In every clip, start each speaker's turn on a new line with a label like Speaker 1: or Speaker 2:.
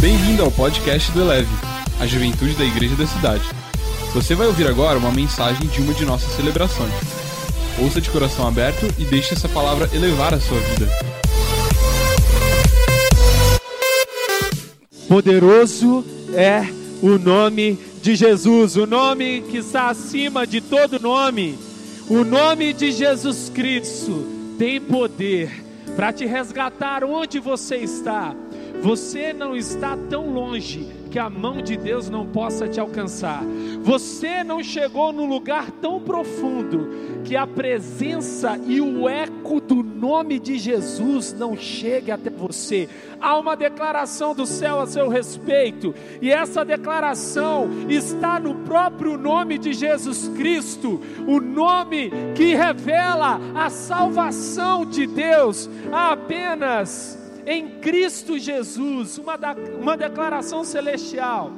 Speaker 1: Bem-vindo ao podcast do Eleve, a juventude da igreja da cidade. Você vai ouvir agora uma mensagem de uma de nossas celebrações. Ouça de coração aberto e deixe essa palavra elevar a sua vida.
Speaker 2: Poderoso é o nome de Jesus, o nome que está acima de todo nome. O nome de Jesus Cristo tem poder para te resgatar onde você está. Você não está tão longe que a mão de Deus não possa te alcançar. Você não chegou num lugar tão profundo que a presença e o eco do nome de Jesus não chegue até você. Há uma declaração do céu a seu respeito, e essa declaração está no próprio nome de Jesus Cristo, o nome que revela a salvação de Deus. Apenas em Cristo Jesus, uma, da, uma declaração celestial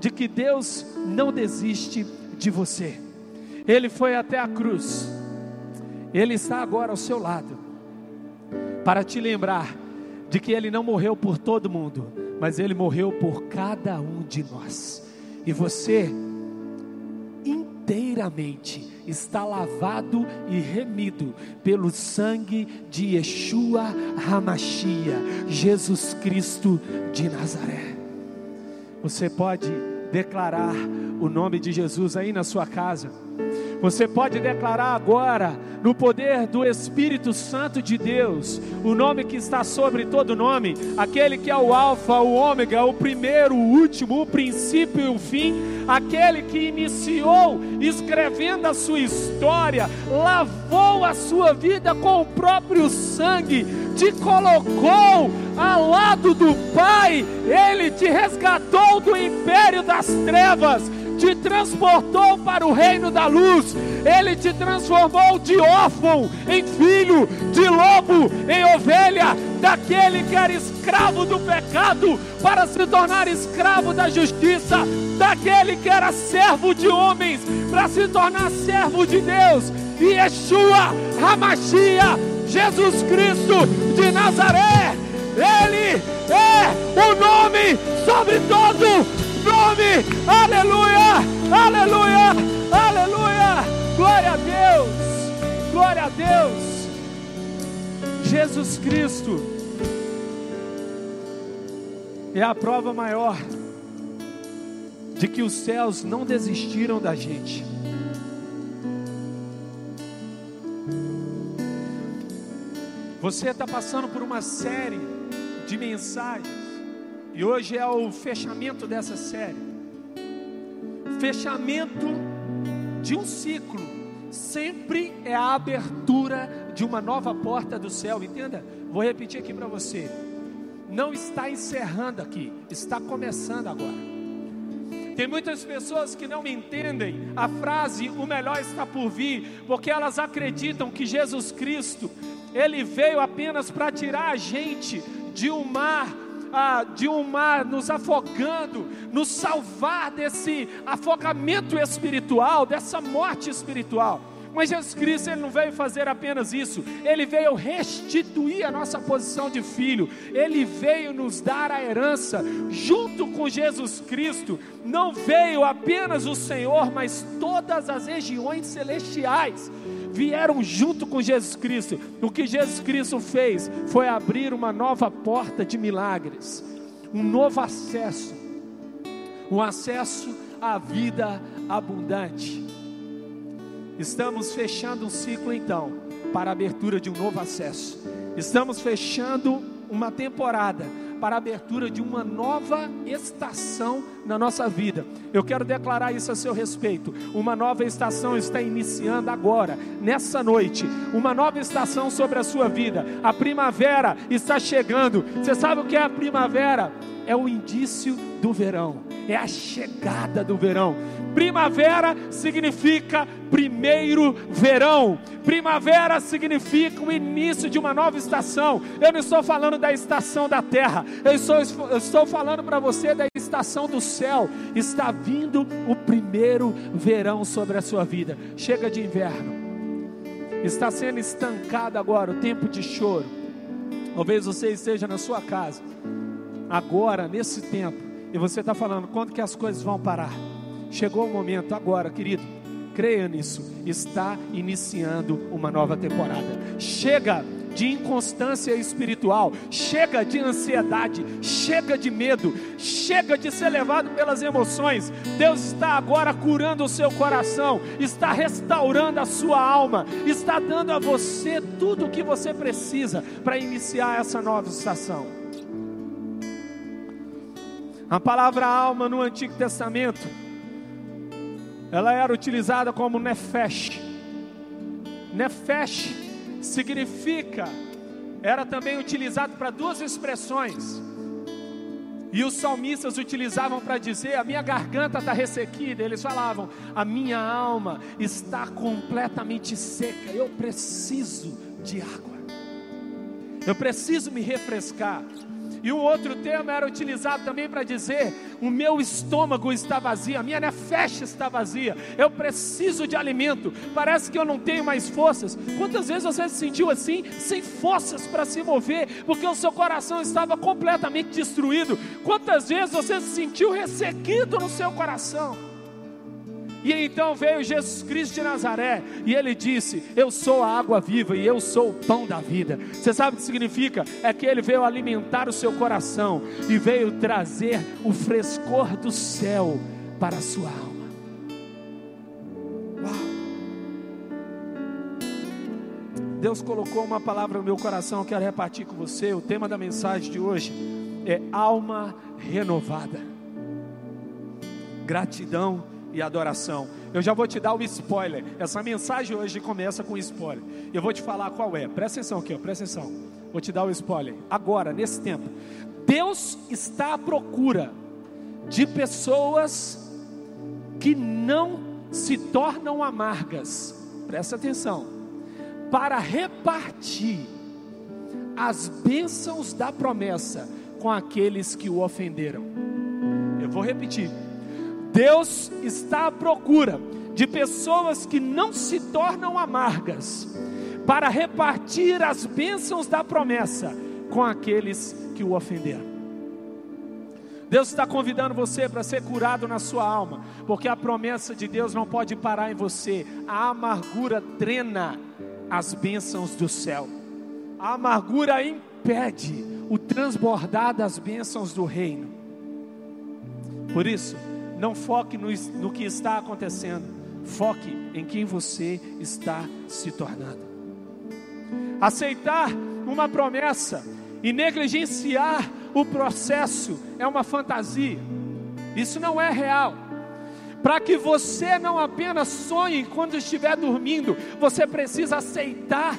Speaker 2: de que Deus não desiste de você. Ele foi até a cruz, Ele está agora ao seu lado, para te lembrar de que Ele não morreu por todo mundo, mas Ele morreu por cada um de nós, e você inteiramente está lavado e remido pelo sangue de Yeshua Hamashia, Jesus Cristo de Nazaré. Você pode declarar o nome de Jesus aí na sua casa. Você pode declarar agora, no poder do Espírito Santo de Deus, o nome que está sobre todo nome, aquele que é o Alfa, o Ômega, o primeiro, o último, o princípio e o fim, aquele que iniciou escrevendo a sua história, lavou a sua vida com o próprio sangue, te colocou ao lado do Pai, ele te resgatou do império das trevas te transportou para o reino da luz, Ele te transformou de órfão em filho, de lobo em ovelha, daquele que era escravo do pecado, para se tornar escravo da justiça, daquele que era servo de homens, para se tornar servo de Deus, e Yeshua, Hamashia, Jesus Cristo de Nazaré, Ele é o nome sobre todo nome, aleluia, aleluia, aleluia, glória a Deus, glória a Deus, Jesus Cristo é a prova maior de que os céus não desistiram da gente. Você está passando por uma série de mensagens e hoje é o fechamento dessa série. Fechamento de um ciclo sempre é a abertura de uma nova porta do céu, entenda? Vou repetir aqui para você. Não está encerrando aqui, está começando agora. Tem muitas pessoas que não entendem a frase o melhor está por vir, porque elas acreditam que Jesus Cristo, ele veio apenas para tirar a gente de um mar ah, de um mar nos afogando, nos salvar desse afogamento espiritual, dessa morte espiritual. Mas Jesus Cristo ele não veio fazer apenas isso, ele veio restituir a nossa posição de filho, ele veio nos dar a herança, junto com Jesus Cristo, não veio apenas o Senhor, mas todas as regiões celestiais vieram junto com Jesus Cristo. O que Jesus Cristo fez foi abrir uma nova porta de milagres, um novo acesso, um acesso à vida abundante. Estamos fechando um ciclo então para a abertura de um novo acesso. Estamos fechando uma temporada para a abertura de uma nova estação na nossa vida. Eu quero declarar isso a seu respeito. Uma nova estação está iniciando agora, nessa noite. Uma nova estação sobre a sua vida. A primavera está chegando. Você sabe o que é a primavera? É o indício do verão, é a chegada do verão. Primavera significa primeiro verão. Primavera significa o início de uma nova estação. Eu não estou falando da estação da terra, eu estou, eu estou falando para você da estação do céu. Está vindo o primeiro verão sobre a sua vida. Chega de inverno. Está sendo estancado agora o tempo de choro. Talvez você esteja na sua casa agora, nesse tempo, e você está falando, quando que as coisas vão parar? Chegou o momento agora, querido. Creia nisso. Está iniciando uma nova temporada. Chega de inconstância espiritual, chega de ansiedade, chega de medo, chega de ser levado pelas emoções. Deus está agora curando o seu coração, está restaurando a sua alma, está dando a você tudo o que você precisa para iniciar essa nova estação. A palavra alma no Antigo Testamento, ela era utilizada como nefesh. Nefesh significa, era também utilizado para duas expressões. E os salmistas utilizavam para dizer: a minha garganta está ressequida. Eles falavam: a minha alma está completamente seca. Eu preciso de água. Eu preciso me refrescar. E um outro termo era utilizado também para dizer: o meu estômago está vazio, a minha nefesh está vazia, eu preciso de alimento, parece que eu não tenho mais forças. Quantas vezes você se sentiu assim, sem forças para se mover, porque o seu coração estava completamente destruído? Quantas vezes você se sentiu ressequido no seu coração? E então veio Jesus Cristo de Nazaré e ele disse: Eu sou a água viva e eu sou o pão da vida. Você sabe o que significa? É que ele veio alimentar o seu coração e veio trazer o frescor do céu para a sua alma. Deus colocou uma palavra no meu coração, eu quero repartir com você. O tema da mensagem de hoje é alma renovada. Gratidão e adoração. Eu já vou te dar o spoiler. Essa mensagem hoje começa com spoiler. Eu vou te falar qual é. Presta atenção aqui, ó. presta atenção. Vou te dar o spoiler. Agora, nesse tempo, Deus está à procura de pessoas que não se tornam amargas. Presta atenção. Para repartir as bênçãos da promessa com aqueles que o ofenderam. Eu vou repetir Deus está à procura de pessoas que não se tornam amargas, para repartir as bênçãos da promessa com aqueles que o ofenderam. Deus está convidando você para ser curado na sua alma, porque a promessa de Deus não pode parar em você. A amargura drena as bênçãos do céu, a amargura impede o transbordar das bênçãos do reino. Por isso, não foque no, no que está acontecendo, foque em quem você está se tornando. Aceitar uma promessa e negligenciar o processo é uma fantasia, isso não é real. Para que você não apenas sonhe quando estiver dormindo, você precisa aceitar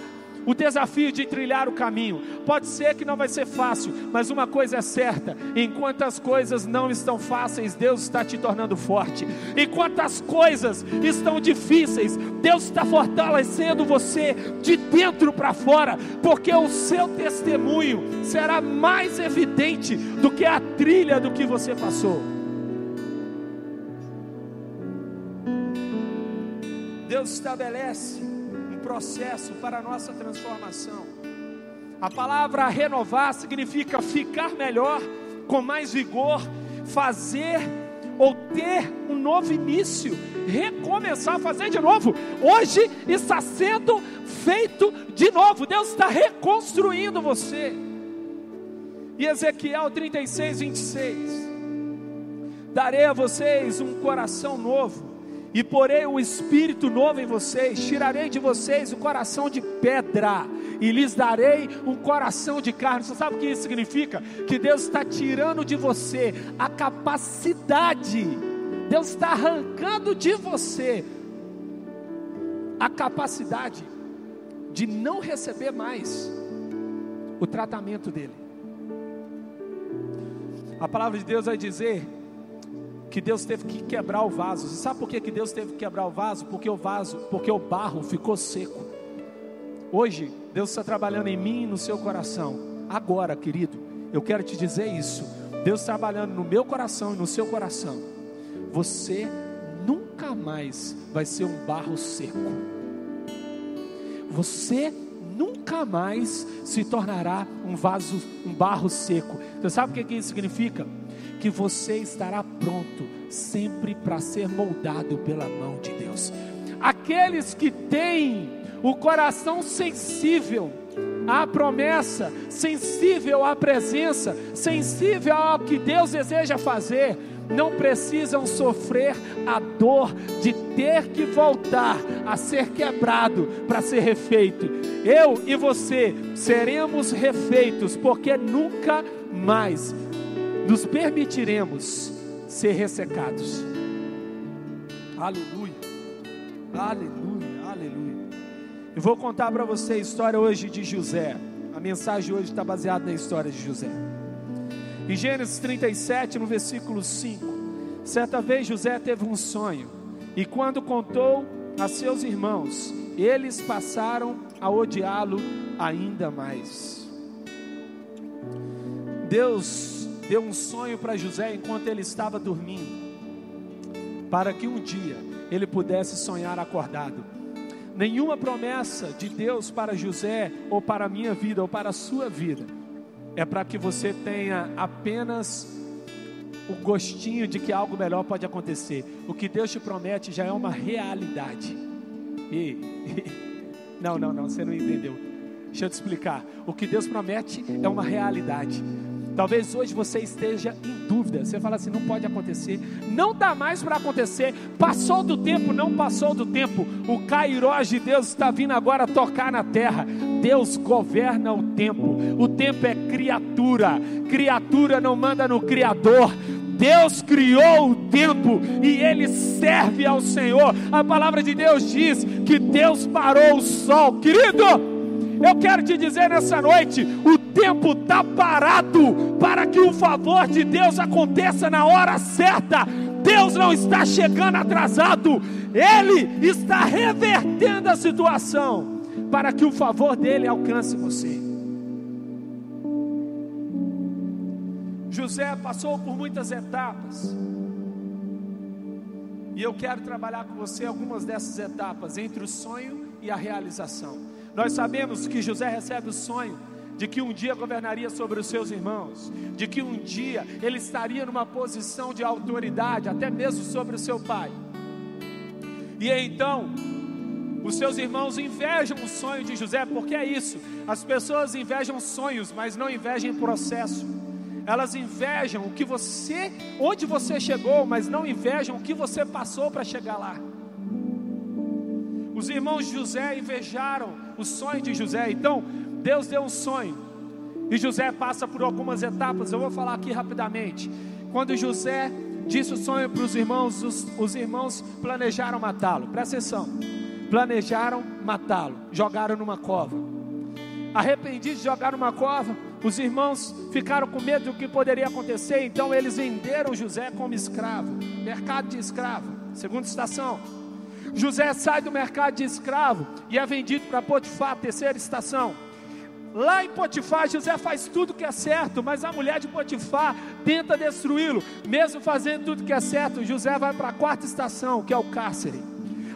Speaker 2: o desafio de trilhar o caminho. Pode ser que não vai ser fácil, mas uma coisa é certa: enquanto as coisas não estão fáceis, Deus está te tornando forte. Enquanto as coisas estão difíceis, Deus está fortalecendo você de dentro para fora, porque o seu testemunho será mais evidente do que a trilha do que você passou. Deus estabelece processo para a nossa transformação. A palavra renovar significa ficar melhor, com mais vigor, fazer ou ter um novo início, recomeçar, fazer de novo. Hoje está sendo feito de novo. Deus está reconstruindo você. E Ezequiel 36, 26. Darei a vocês um coração novo e porei um espírito novo em vocês, tirarei de vocês o coração de pedra, e lhes darei um coração de carne. Você sabe o que isso significa? Que Deus está tirando de você a capacidade, Deus está arrancando de você a capacidade de não receber mais o tratamento dele. A palavra de Deus vai dizer que Deus teve que quebrar o vaso. Você sabe por que, que Deus teve que quebrar o vaso? Porque o vaso, porque o barro ficou seco. Hoje, Deus está trabalhando em mim e no seu coração. Agora, querido, eu quero te dizer isso. Deus trabalhando no meu coração e no seu coração. Você nunca mais vai ser um barro seco. Você nunca mais se tornará um vaso, um barro seco. Você sabe o que isso significa? Que você estará pronto sempre para ser moldado pela mão de Deus. Aqueles que têm o coração sensível à promessa, sensível à presença, sensível ao que Deus deseja fazer, não precisam sofrer a dor de ter que voltar a ser quebrado para ser refeito. Eu e você seremos refeitos, porque nunca mais nos permitiremos ser ressecados. Aleluia, aleluia, aleluia. Eu vou contar para você a história hoje de José. A mensagem hoje está baseada na história de José. Em Gênesis 37, no versículo 5, certa vez José teve um sonho, e quando contou a seus irmãos, eles passaram a odiá-lo ainda mais. Deus deu um sonho para José enquanto ele estava dormindo, para que um dia ele pudesse sonhar acordado. Nenhuma promessa de Deus para José, ou para a minha vida, ou para a sua vida, é para que você tenha apenas o gostinho de que algo melhor pode acontecer. O que Deus te promete já é uma realidade. E, não, não, não, você não entendeu. Deixa eu te explicar. O que Deus promete é uma realidade. Talvez hoje você esteja em dúvida. Você fala assim: não pode acontecer. Não dá mais para acontecer. Passou do tempo, não passou do tempo. O Cairós de Deus está vindo agora tocar na terra. Deus governa o tempo. O tempo é criatura. Criatura não manda no Criador. Deus criou o tempo e ele serve ao Senhor. A palavra de Deus diz que Deus parou o sol. Querido, eu quero te dizer nessa noite: o tempo está parado para que o favor de Deus aconteça na hora certa. Deus não está chegando atrasado, Ele está revertendo a situação para que o favor dele alcance você. José passou por muitas etapas. E eu quero trabalhar com você algumas dessas etapas, entre o sonho e a realização. Nós sabemos que José recebe o sonho de que um dia governaria sobre os seus irmãos, de que um dia ele estaria numa posição de autoridade, até mesmo sobre o seu pai. E então, os seus irmãos invejam o sonho de José, porque é isso, as pessoas invejam sonhos, mas não invejam processo. Elas invejam o que você, onde você chegou, mas não invejam o que você passou para chegar lá. Os irmãos de José invejaram o sonho de José. Então, Deus deu um sonho. E José passa por algumas etapas. Eu vou falar aqui rapidamente. Quando José disse o sonho para os irmãos, os, os irmãos planejaram matá-lo. Presta atenção. Planejaram matá-lo. Jogaram numa cova. Arrependidos de jogar numa cova, os irmãos ficaram com medo do que poderia acontecer. Então eles venderam José como escravo. Mercado de escravo. Segunda estação. José sai do mercado de escravo e é vendido para Potifar, terceira estação. Lá em Potifar, José faz tudo que é certo, mas a mulher de Potifar tenta destruí-lo. Mesmo fazendo tudo que é certo, José vai para a quarta estação, que é o cárcere.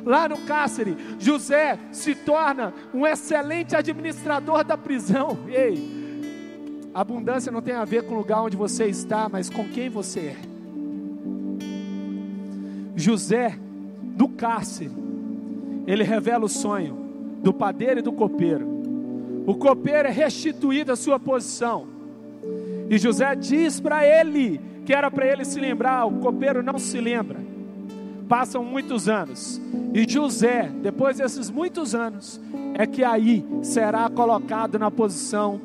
Speaker 2: Lá no cárcere, José se torna um excelente administrador da prisão. Ei, abundância não tem a ver com o lugar onde você está, mas com quem você é. José do cárcere, ele revela o sonho do padeiro e do copeiro. O copeiro é restituído à sua posição. E José diz para ele que era para ele se lembrar, o copeiro não se lembra. Passam muitos anos. E José, depois desses muitos anos, é que aí será colocado na posição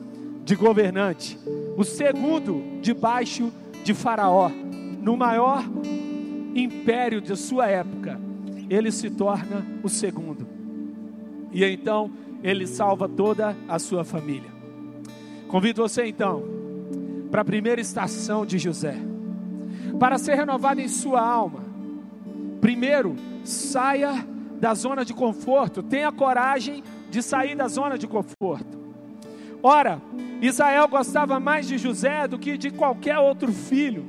Speaker 2: de governante, o segundo debaixo de Faraó, no maior império de sua época ele se torna o segundo. E então ele salva toda a sua família. Convido você então para a primeira estação de José. Para ser renovado em sua alma, primeiro saia da zona de conforto, tenha coragem de sair da zona de conforto. Ora, Israel gostava mais de José do que de qualquer outro filho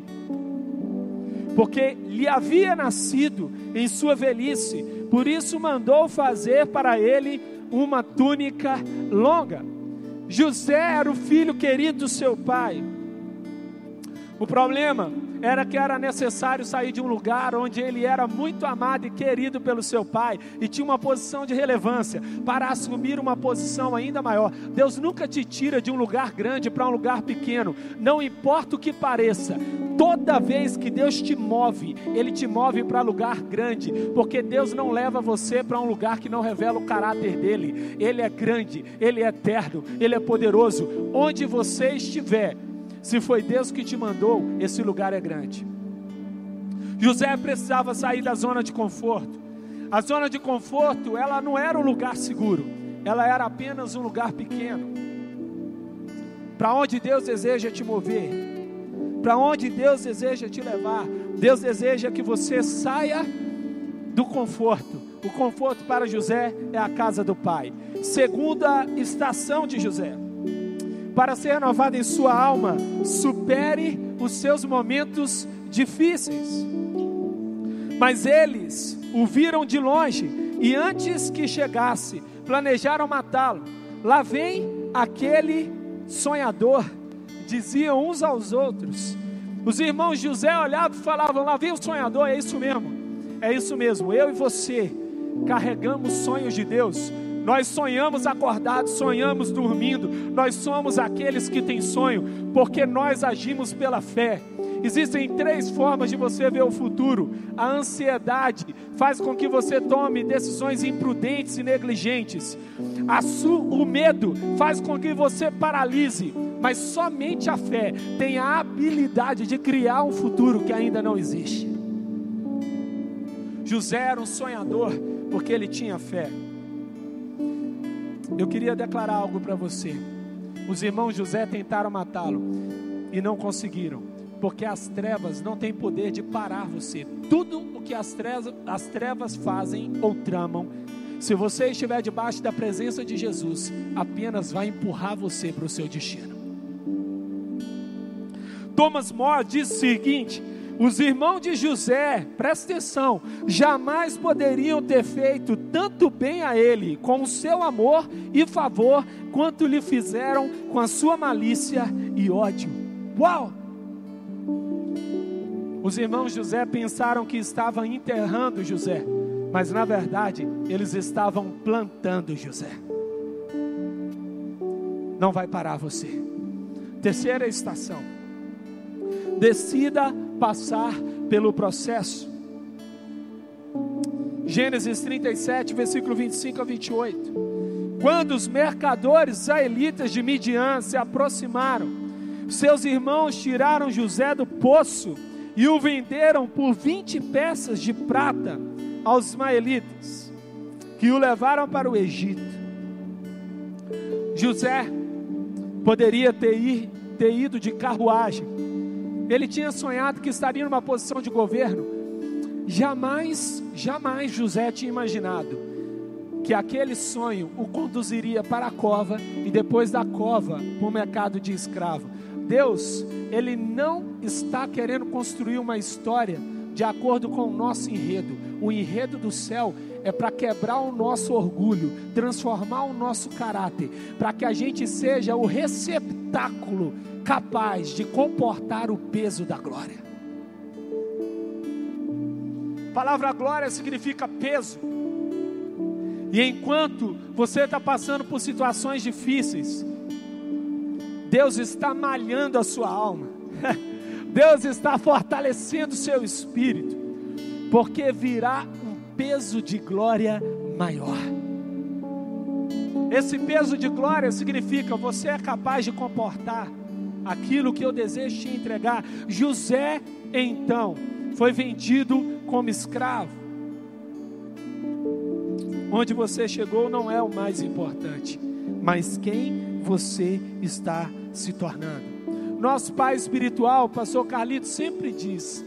Speaker 2: porque lhe havia nascido em sua velhice, por isso mandou fazer para ele uma túnica longa. José era o filho querido do seu pai. O problema era que era necessário sair de um lugar onde ele era muito amado e querido pelo seu pai e tinha uma posição de relevância para assumir uma posição ainda maior. Deus nunca te tira de um lugar grande para um lugar pequeno, não importa o que pareça. Toda vez que Deus te move, Ele te move para lugar grande, porque Deus não leva você para um lugar que não revela o caráter dele. Ele é grande, Ele é eterno, Ele é poderoso. Onde você estiver, se foi Deus que te mandou, esse lugar é grande. José precisava sair da zona de conforto. A zona de conforto, ela não era um lugar seguro, ela era apenas um lugar pequeno. Para onde Deus deseja te mover, para onde Deus deseja te levar, Deus deseja que você saia do conforto. O conforto para José é a casa do pai. Segunda estação de José para ser renovado em sua alma, supere os seus momentos difíceis. Mas eles o viram de longe e antes que chegasse, planejaram matá-lo. Lá vem aquele sonhador, diziam uns aos outros. Os irmãos José olhavam e falavam: Lá vem o sonhador, é isso mesmo, é isso mesmo. Eu e você carregamos sonhos de Deus, nós sonhamos acordados, sonhamos dormindo. Nós somos aqueles que têm sonho, porque nós agimos pela fé. Existem três formas de você ver o futuro. A ansiedade faz com que você tome decisões imprudentes e negligentes. o medo faz com que você paralise. Mas somente a fé tem a habilidade de criar um futuro que ainda não existe. José era um sonhador porque ele tinha fé. Eu queria declarar algo para você. Os irmãos José tentaram matá-lo e não conseguiram, porque as trevas não têm poder de parar você. Tudo o que as trevas, as trevas fazem ou tramam, se você estiver debaixo da presença de Jesus, apenas vai empurrar você para o seu destino. Thomas More diz o seguinte: os irmãos de José, presta atenção, jamais poderiam ter feito tanto bem a ele com o seu amor e favor, quanto lhe fizeram com a sua malícia e ódio. Uau! Os irmãos José pensaram que estavam enterrando José, mas na verdade eles estavam plantando José. Não vai parar você. Terceira estação. Decida passar pelo processo. Gênesis 37, versículo 25 a 28. Quando os mercadores israelitas de Midian se aproximaram, seus irmãos tiraram José do poço e o venderam por 20 peças de prata aos ismaelitas, que o levaram para o Egito. José poderia ter, ter ido de carruagem, ele tinha sonhado que estaria numa posição de governo. Jamais, jamais José tinha imaginado que aquele sonho o conduziria para a cova e depois da cova para o mercado de escravo. Deus, Ele não está querendo construir uma história de acordo com o nosso enredo. O enredo do céu é para quebrar o nosso orgulho, transformar o nosso caráter, para que a gente seja o receptáculo capaz de comportar o peso da glória. A palavra glória significa peso. E enquanto você está passando por situações difíceis, Deus está malhando a sua alma, Deus está fortalecendo o seu espírito, porque virá um peso de glória maior. Esse peso de glória significa você é capaz de comportar aquilo que eu desejo te entregar. José, então, foi vendido como escravo. Onde você chegou não é o mais importante, mas quem você está se tornando. Nosso pai espiritual, pastor Carlito, sempre diz: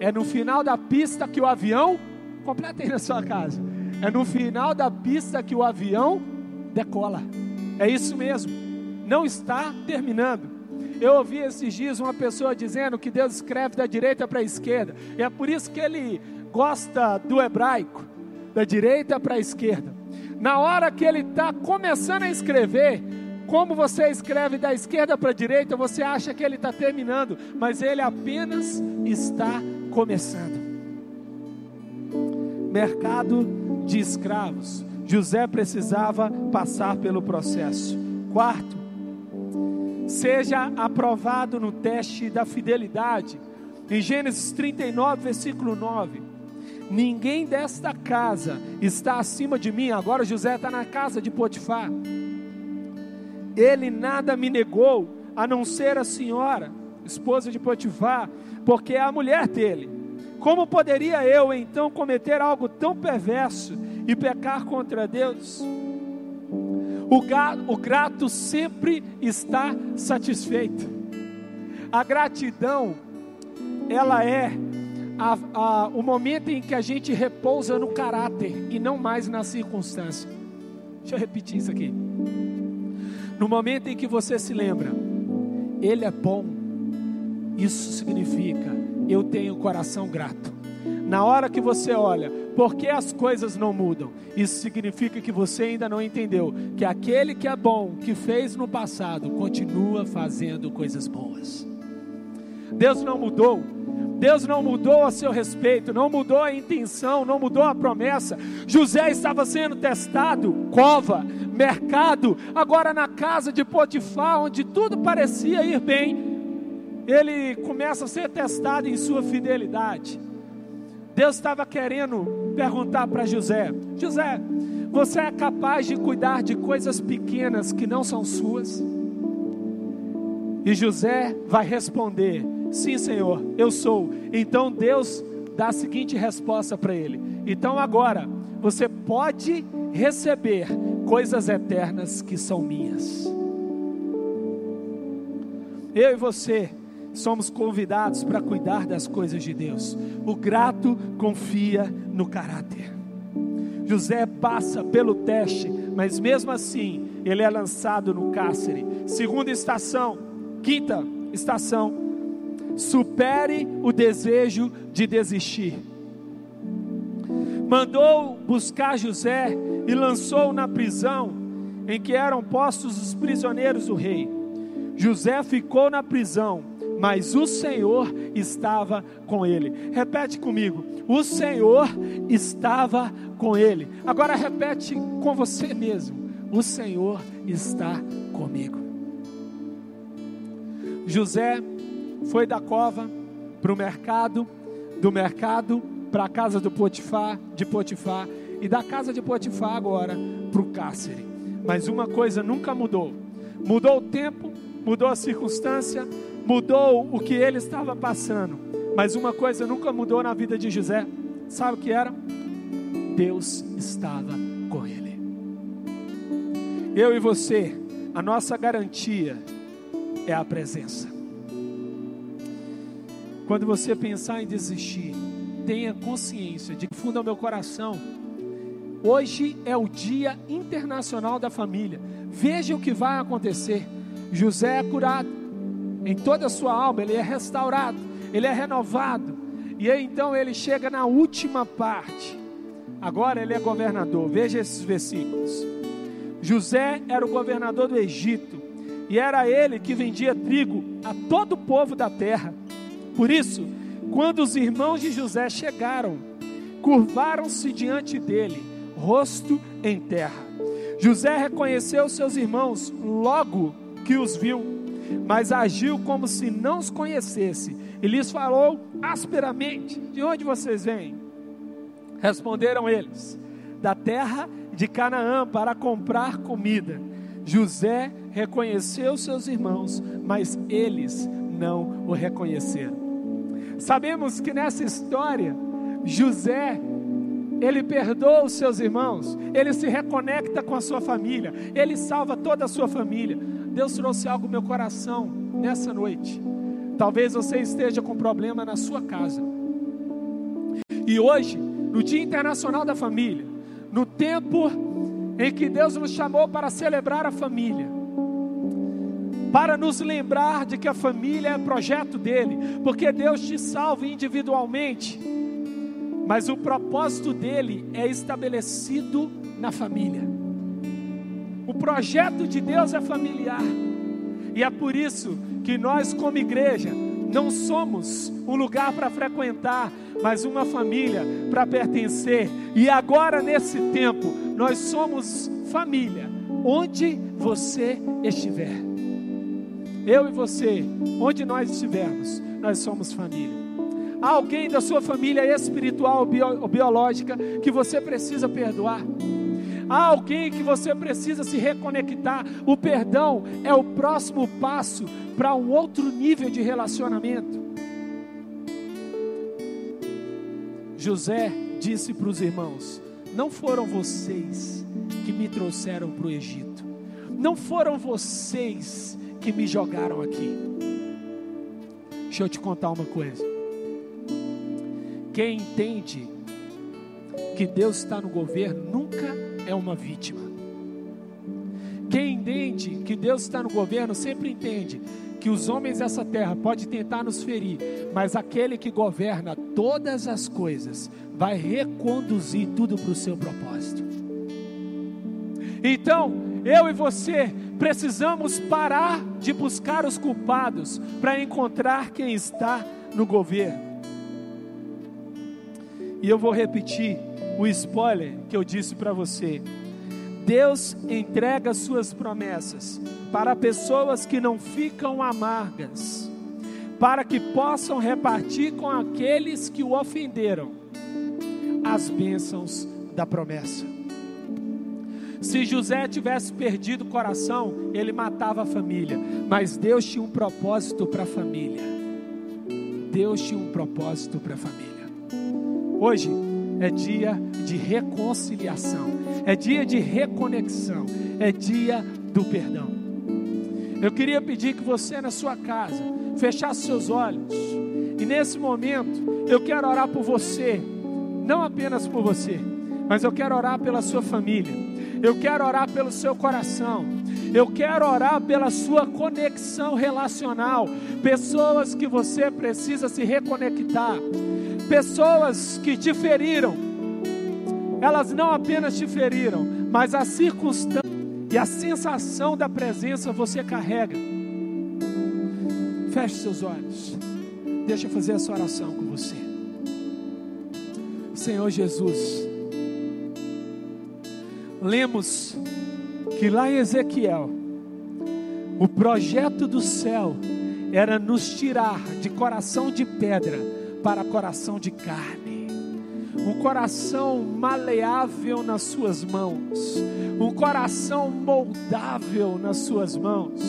Speaker 2: é no final da pista que o avião, completa aí na sua casa, é no final da pista que o avião decola. É isso mesmo, não está terminando. Eu ouvi esses dias uma pessoa dizendo que Deus escreve da direita para a esquerda. E é por isso que ele gosta do hebraico, da direita para a esquerda. Na hora que ele está começando a escrever, como você escreve da esquerda para a direita, você acha que ele está terminando, mas ele apenas está começando. Mercado de escravos. José precisava passar pelo processo. Quarto, seja aprovado no teste da fidelidade. Em Gênesis 39, versículo 9. Ninguém desta casa está acima de mim. Agora José está na casa de Potifar. Ele nada me negou, a não ser a senhora, esposa de Potifar, porque é a mulher dele. Como poderia eu então cometer algo tão perverso e pecar contra Deus? O, gato, o grato sempre está satisfeito. A gratidão, ela é a, a, o momento em que a gente repousa no caráter e não mais na circunstância. Deixa eu repetir isso aqui. No momento em que você se lembra, Ele é bom, isso significa eu tenho coração grato. Na hora que você olha, por que as coisas não mudam? Isso significa que você ainda não entendeu que aquele que é bom, que fez no passado, continua fazendo coisas boas. Deus não mudou. Deus não mudou a seu respeito, não mudou a intenção, não mudou a promessa. José estava sendo testado, cova, mercado, agora na casa de Potifar, onde tudo parecia ir bem, ele começa a ser testado em sua fidelidade. Deus estava querendo perguntar para José: José, você é capaz de cuidar de coisas pequenas que não são suas? E José vai responder: Sim, Senhor, eu sou. Então Deus dá a seguinte resposta para ele: Então agora você pode receber coisas eternas que são minhas. Eu e você somos convidados para cuidar das coisas de Deus. O grato confia no caráter. José passa pelo teste, mas mesmo assim ele é lançado no cárcere. Segunda estação, quinta estação, supere o desejo de desistir. Mandou buscar José e lançou na prisão em que eram postos os prisioneiros do rei. José ficou na prisão mas o Senhor estava com ele. Repete comigo: o Senhor estava com ele. Agora repete com você mesmo: o Senhor está comigo. José foi da cova para o mercado, do mercado para a casa do Potifar, de Potifar, e da casa de Potifar agora para o cárcere. Mas uma coisa nunca mudou: mudou o tempo, mudou a circunstância, mudou o que ele estava passando, mas uma coisa nunca mudou na vida de José, sabe o que era? Deus estava com ele. Eu e você, a nossa garantia é a presença. Quando você pensar em desistir, tenha consciência de que funda o meu coração. Hoje é o Dia Internacional da Família. Veja o que vai acontecer. José é curado, em toda a sua alma, ele é restaurado, ele é renovado. E aí, então ele chega na última parte. Agora ele é governador. Veja esses versículos. José era o governador do Egito, e era ele que vendia trigo a todo o povo da terra. Por isso, quando os irmãos de José chegaram, curvaram-se diante dele, rosto em terra. José reconheceu seus irmãos logo que os viu mas agiu como se não os conhecesse e lhes falou asperamente: De onde vocês vêm? Responderam eles: Da terra de Canaã para comprar comida. José reconheceu seus irmãos, mas eles não o reconheceram. Sabemos que nessa história, José ele perdoa os seus irmãos, ele se reconecta com a sua família, ele salva toda a sua família. Deus trouxe algo no meu coração nessa noite. Talvez você esteja com problema na sua casa. E hoje, no Dia Internacional da Família, no tempo em que Deus nos chamou para celebrar a família, para nos lembrar de que a família é projeto dele, porque Deus te salva individualmente, mas o propósito dele é estabelecido na família. O projeto de Deus é familiar. E é por isso que nós, como igreja, não somos um lugar para frequentar, mas uma família para pertencer. E agora, nesse tempo, nós somos família, onde você estiver. Eu e você, onde nós estivermos, nós somos família. Há alguém da sua família espiritual ou biológica que você precisa perdoar. Há alguém que você precisa se reconectar. O perdão é o próximo passo para um outro nível de relacionamento. José disse para os irmãos: Não foram vocês que me trouxeram para o Egito, não foram vocês que me jogaram aqui. Deixa eu te contar uma coisa. Quem entende que Deus está no governo nunca é uma vítima. Quem entende que Deus está no governo sempre entende que os homens dessa terra podem tentar nos ferir, mas aquele que governa todas as coisas vai reconduzir tudo para o seu propósito. Então, eu e você precisamos parar de buscar os culpados para encontrar quem está no governo. E eu vou repetir o spoiler que eu disse para você. Deus entrega suas promessas para pessoas que não ficam amargas, para que possam repartir com aqueles que o ofenderam as bênçãos da promessa. Se José tivesse perdido o coração, ele matava a família, mas Deus tinha um propósito para a família. Deus tinha um propósito para a família. Hoje, é dia de reconciliação, é dia de reconexão, é dia do perdão. Eu queria pedir que você na sua casa fechasse seus olhos. E nesse momento eu quero orar por você, não apenas por você, mas eu quero orar pela sua família, eu quero orar pelo seu coração, eu quero orar pela sua conexão relacional, pessoas que você precisa se reconectar pessoas que te feriram, elas não apenas te feriram, mas a circunstância e a sensação da presença você carrega. Feche seus olhos, deixa eu fazer essa oração com você. Senhor Jesus, lemos que lá em Ezequiel, o projeto do céu era nos tirar de coração de pedra para coração de carne, um coração maleável nas suas mãos, um coração moldável nas suas mãos.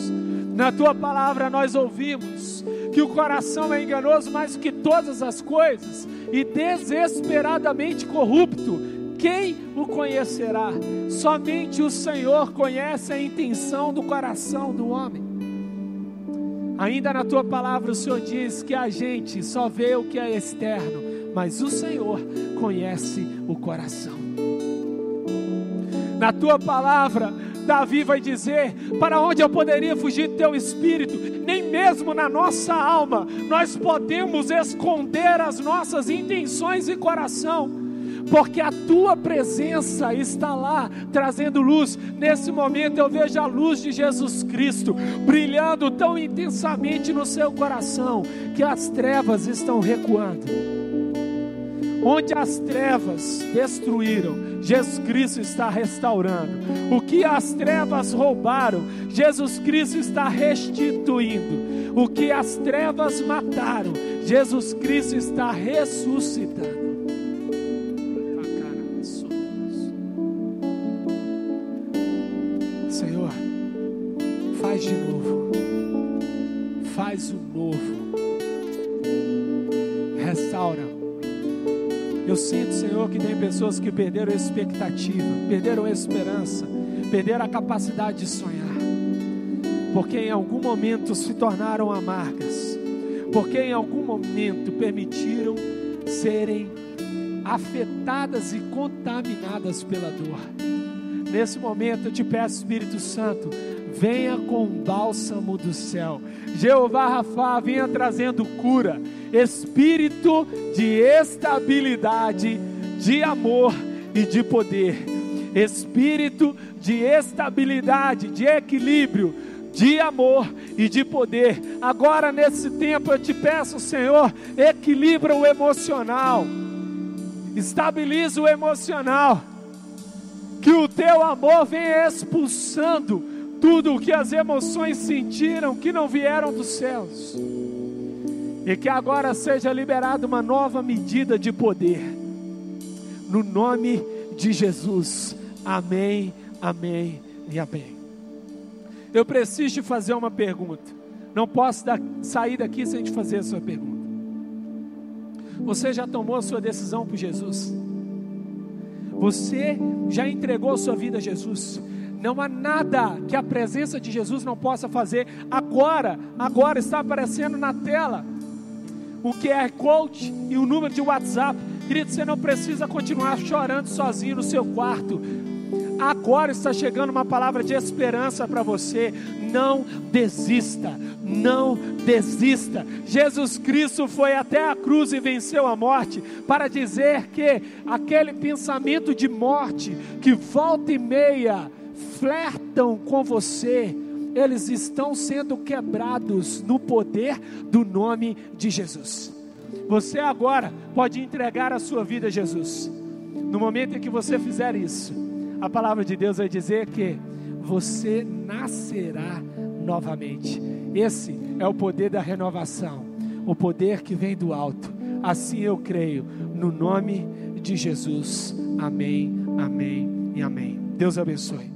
Speaker 2: Na tua palavra nós ouvimos que o coração é enganoso mais do que todas as coisas e desesperadamente corrupto. Quem o conhecerá? Somente o Senhor conhece a intenção do coração do homem. Ainda na tua palavra o Senhor diz que a gente só vê o que é externo, mas o Senhor conhece o coração. Na tua palavra, Davi vai dizer: Para onde eu poderia fugir do teu espírito? Nem mesmo na nossa alma nós podemos esconder as nossas intenções e coração porque a tua presença está lá trazendo luz. Nesse momento eu vejo a luz de Jesus Cristo brilhando tão intensamente no seu coração que as trevas estão recuando. Onde as trevas destruíram, Jesus Cristo está restaurando. O que as trevas roubaram, Jesus Cristo está restituindo. O que as trevas mataram, Jesus Cristo está ressuscitando. Eu sinto, Senhor, que tem pessoas que perderam a expectativa, perderam a esperança, perderam a capacidade de sonhar, porque em algum momento se tornaram amargas, porque em algum momento permitiram serem afetadas e contaminadas pela dor. Nesse momento eu te peço, Espírito Santo, venha com bálsamo do céu. Jeová Rafa, venha trazendo cura, espírito de estabilidade, de amor e de poder. espírito de estabilidade, de equilíbrio, de amor e de poder. Agora, nesse tempo, eu te peço, Senhor, equilibra o emocional, estabiliza o emocional, que o teu amor venha expulsando tudo o que as emoções sentiram que não vieram dos céus. E que agora seja liberada uma nova medida de poder. No nome de Jesus. Amém, amém e amém. Eu preciso te fazer uma pergunta. Não posso sair daqui sem te fazer a sua pergunta. Você já tomou a sua decisão por Jesus? Você já entregou sua vida a Jesus? Não há nada que a presença de Jesus não possa fazer. Agora, agora está aparecendo na tela o QR Code e o número de WhatsApp. Querido, você não precisa continuar chorando sozinho no seu quarto. Agora está chegando uma palavra de esperança para você. Não desista, não desista. Jesus Cristo foi até a cruz e venceu a morte para dizer que aquele pensamento de morte que volta e meia flertam com você, eles estão sendo quebrados no poder do nome de Jesus. Você agora pode entregar a sua vida a Jesus. No momento em que você fizer isso, a palavra de Deus vai dizer que você nascerá novamente. Esse é o poder da renovação, o poder que vem do alto. Assim eu creio, no nome de Jesus. Amém, amém e amém. Deus abençoe.